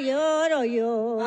Yo, yo.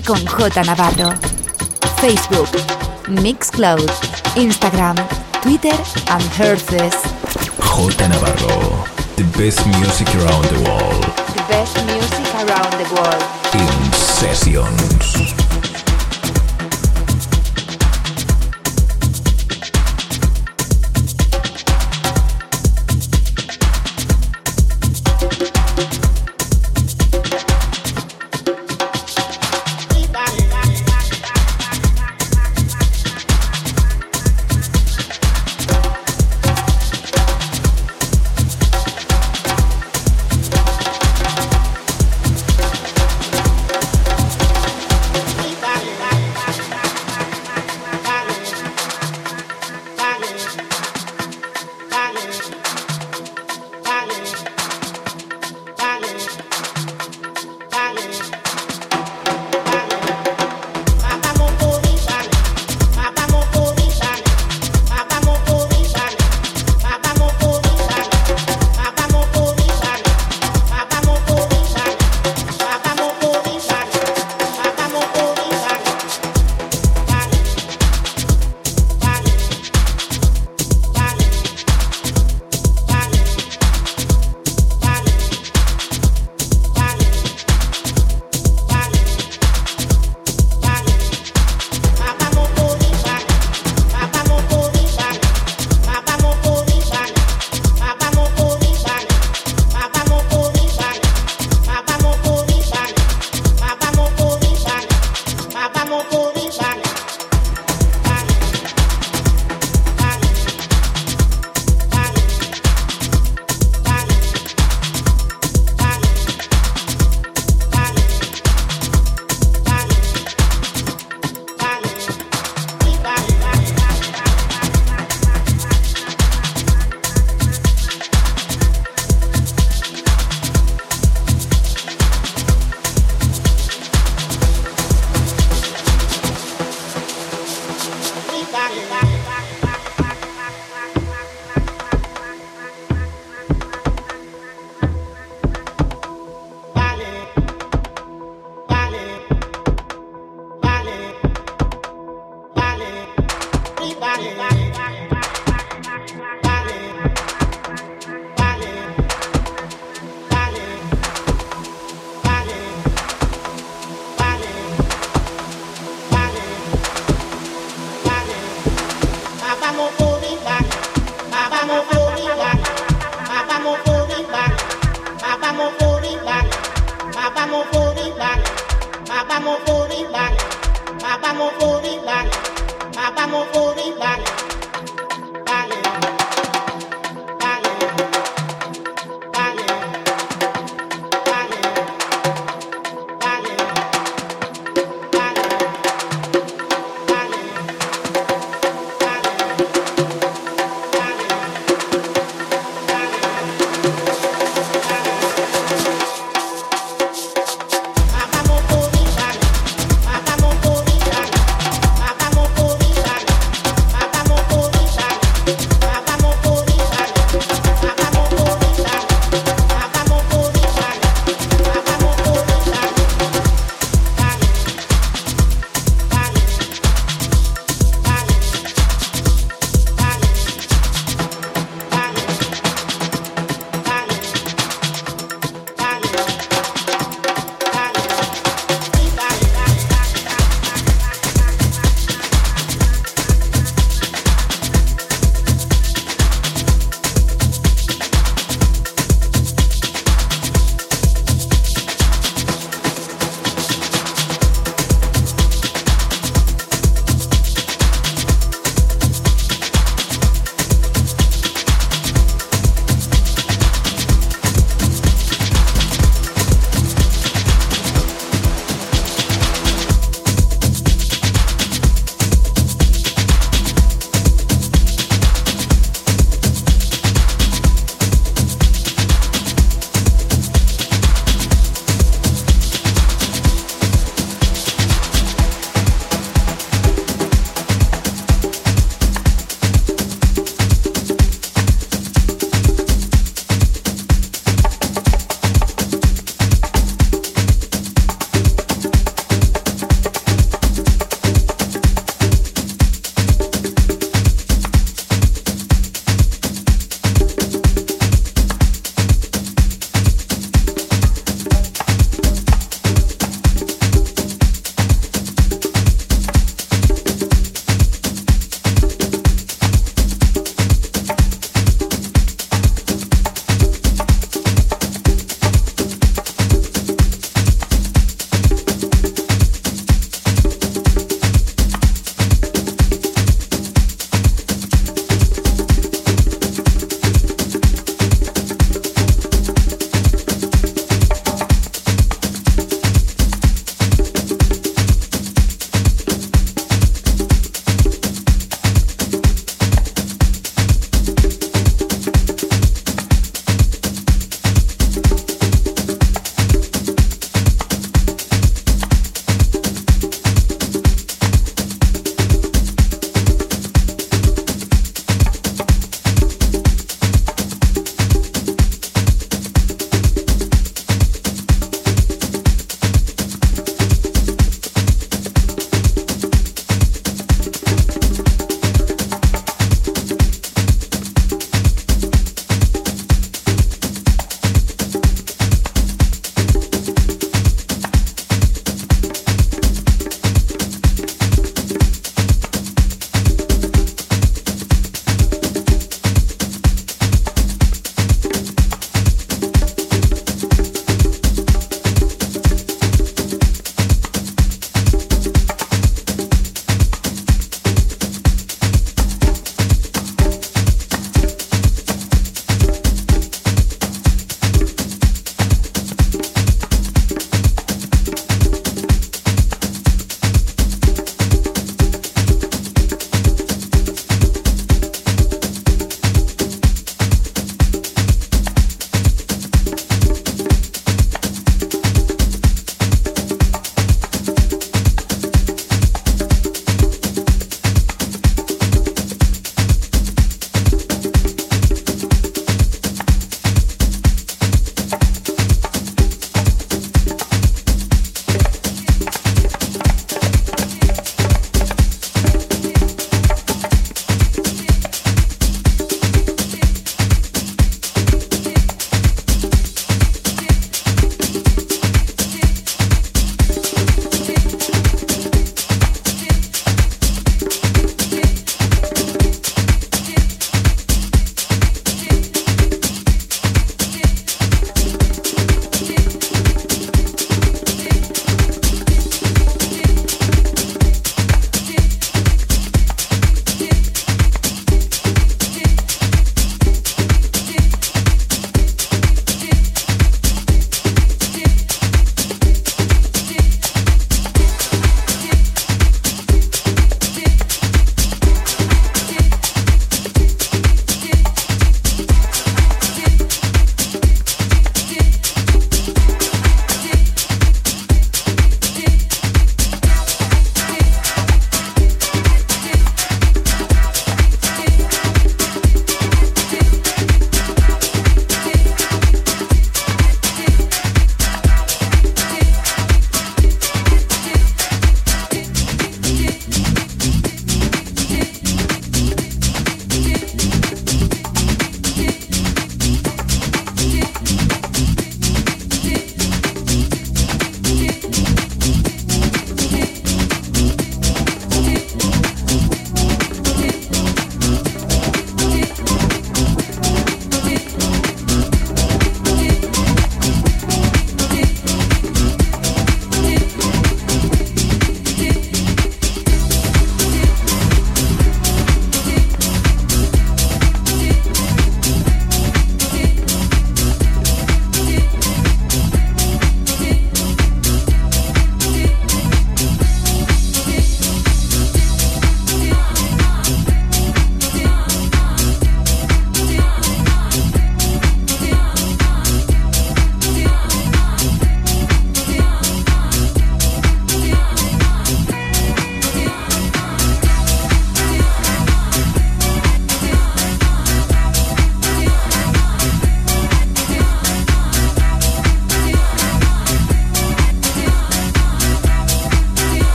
Con J Navarro. Facebook, Mixcloud, Instagram, Twitter and Herces. J Navarro. The best music around the world. The best music around the world. In sessions.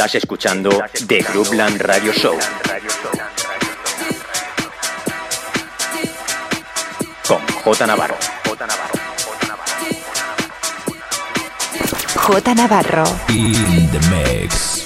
Estás escuchando The Groupland Radio Show. Con J Navarro. J Navarro. J Navarro. In the mix.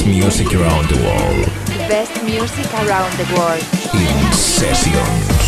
Best music around the world. The best music around the world. In sessions.